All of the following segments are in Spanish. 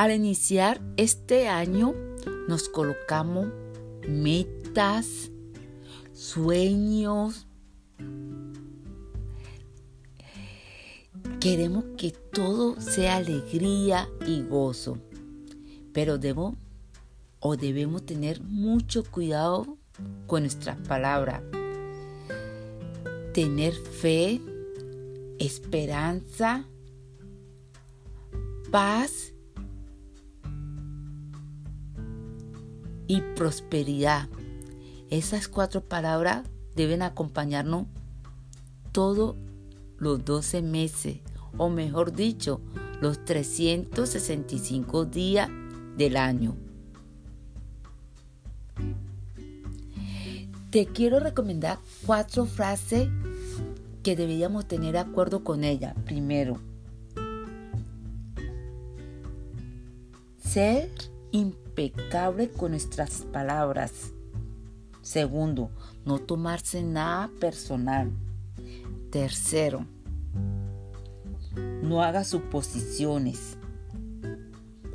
Al iniciar este año nos colocamos metas, sueños. Queremos que todo sea alegría y gozo, pero debo o debemos tener mucho cuidado con nuestras palabras. Tener fe, esperanza, paz y prosperidad. Esas cuatro palabras deben acompañarnos todos los 12 meses, o mejor dicho, los 365 días del año. Te quiero recomendar cuatro frases que deberíamos tener de acuerdo con ella. Primero, ser impecable con nuestras palabras. Segundo, no tomarse nada personal. Tercero, no haga suposiciones.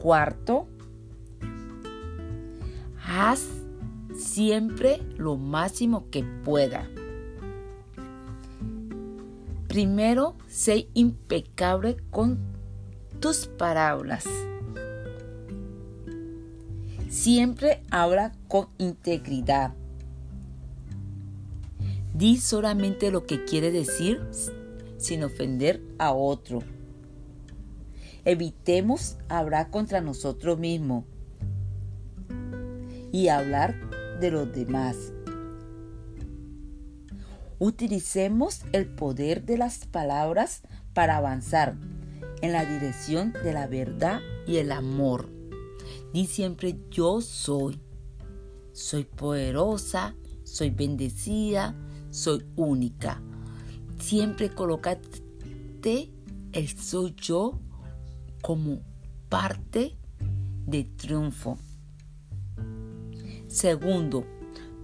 Cuarto, haz siempre lo máximo que pueda. Primero, sé impecable con tus palabras. Siempre habla con integridad. Di solamente lo que quiere decir sin ofender a otro. Evitemos hablar contra nosotros mismos y hablar de los demás. Utilicemos el poder de las palabras para avanzar en la dirección de la verdad y el amor. Di siempre yo soy. Soy poderosa, soy bendecida, soy única. Siempre colócate el soy yo como parte de triunfo. Segundo,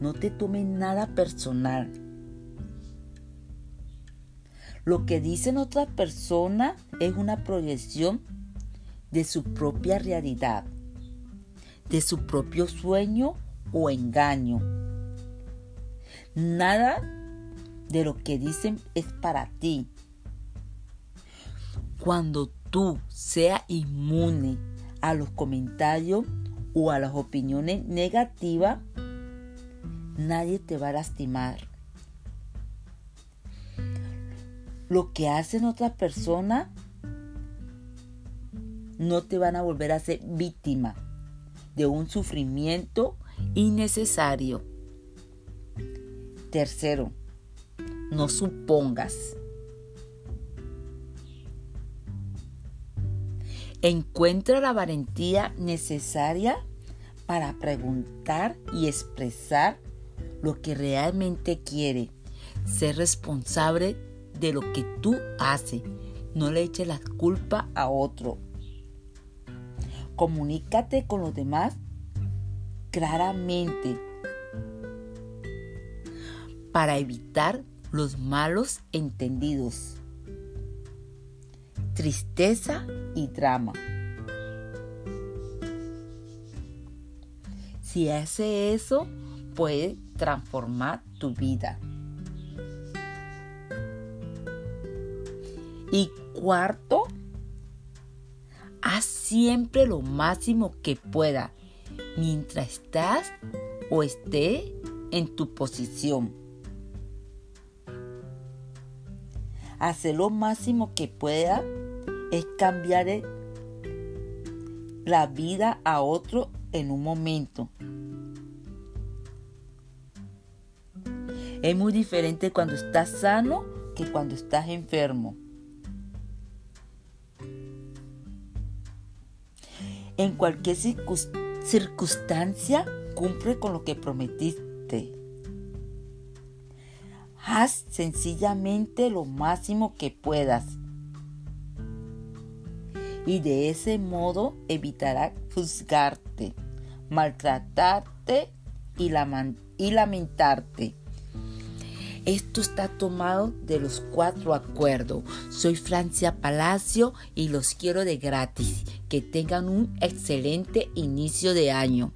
no te tomes nada personal. Lo que dicen otras personas es una proyección de su propia realidad, de su propio sueño o engaño. Nada de lo que dicen es para ti. Cuando tú seas inmune a los comentarios o a las opiniones negativas, nadie te va a lastimar. Lo que hacen otras personas no te van a volver a ser víctima de un sufrimiento innecesario. Tercero, no supongas. Encuentra la valentía necesaria para preguntar y expresar lo que realmente quiere. Ser responsable de lo que tú haces. No le eches la culpa a otro. Comunícate con los demás claramente para evitar los malos entendidos tristeza y drama. Si hace eso, puede transformar tu vida. Y cuarto, haz siempre lo máximo que pueda mientras estás o esté en tu posición. Haz lo máximo que pueda es cambiar la vida a otro en un momento. Es muy diferente cuando estás sano que cuando estás enfermo. En cualquier circunstancia, cumple con lo que prometiste. Haz sencillamente lo máximo que puedas y de ese modo evitará juzgarte, maltratarte y, lamentarte. Esto está tomado de los cuatro acuerdos. Soy Francia Palacio y los quiero de gratis. Que tengan un excelente inicio de año.